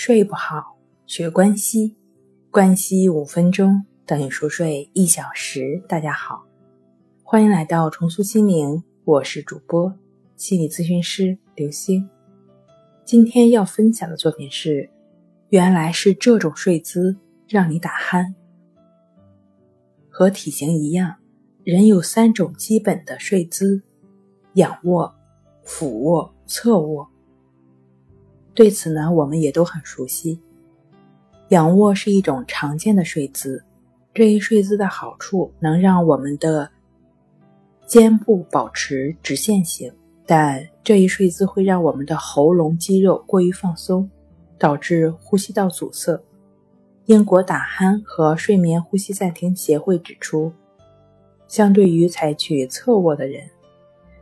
睡不好，学关西，关西五分钟等于熟睡一小时。大家好，欢迎来到重塑心灵，我是主播心理咨询师刘星。今天要分享的作品是：原来是这种睡姿让你打鼾。和体型一样，人有三种基本的睡姿：仰卧、俯卧、侧卧。对此呢，我们也都很熟悉。仰卧是一种常见的睡姿，这一睡姿的好处能让我们的肩部保持直线型，但这一睡姿会让我们的喉咙肌肉过于放松，导致呼吸道阻塞。英国打鼾和睡眠呼吸暂停协会指出，相对于采取侧卧的人。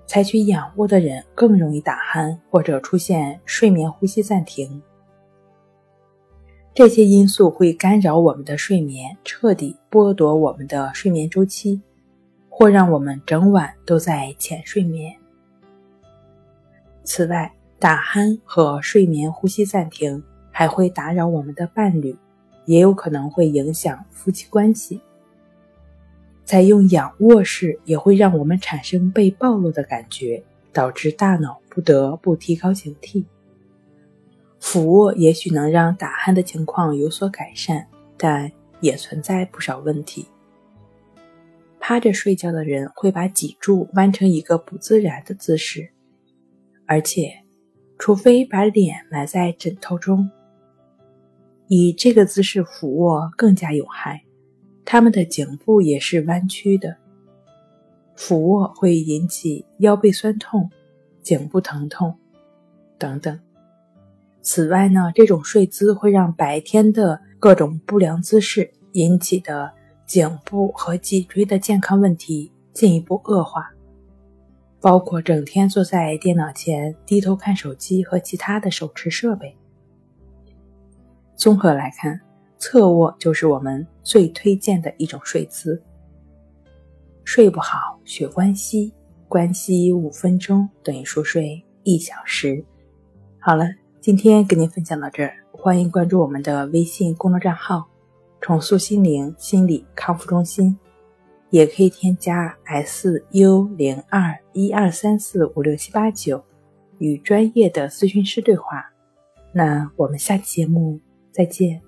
采取仰卧的人更容易打鼾或者出现睡眠呼吸暂停，这些因素会干扰我们的睡眠，彻底剥夺我们的睡眠周期，或让我们整晚都在浅睡眠。此外，打鼾和睡眠呼吸暂停还会打扰我们的伴侣，也有可能会影响夫妻关系。采用仰卧式也会让我们产生被暴露的感觉，导致大脑不得不提高警惕。俯卧也许能让打鼾的情况有所改善，但也存在不少问题。趴着睡觉的人会把脊柱弯成一个不自然的姿势，而且，除非把脸埋在枕头中，以这个姿势俯卧更加有害。他们的颈部也是弯曲的，俯卧会引起腰背酸痛、颈部疼痛等等。此外呢，这种睡姿会让白天的各种不良姿势引起的颈部和脊椎的健康问题进一步恶化，包括整天坐在电脑前低头看手机和其他的手持设备。综合来看。侧卧就是我们最推荐的一种睡姿。睡不好学关西，关西五分钟等于熟睡一小时。好了，今天跟您分享到这儿，欢迎关注我们的微信公众账号“重塑心灵心理康复中心”，也可以添加 s u 零二一二三四五六七八九与专业的咨询师对话。那我们下期节目再见。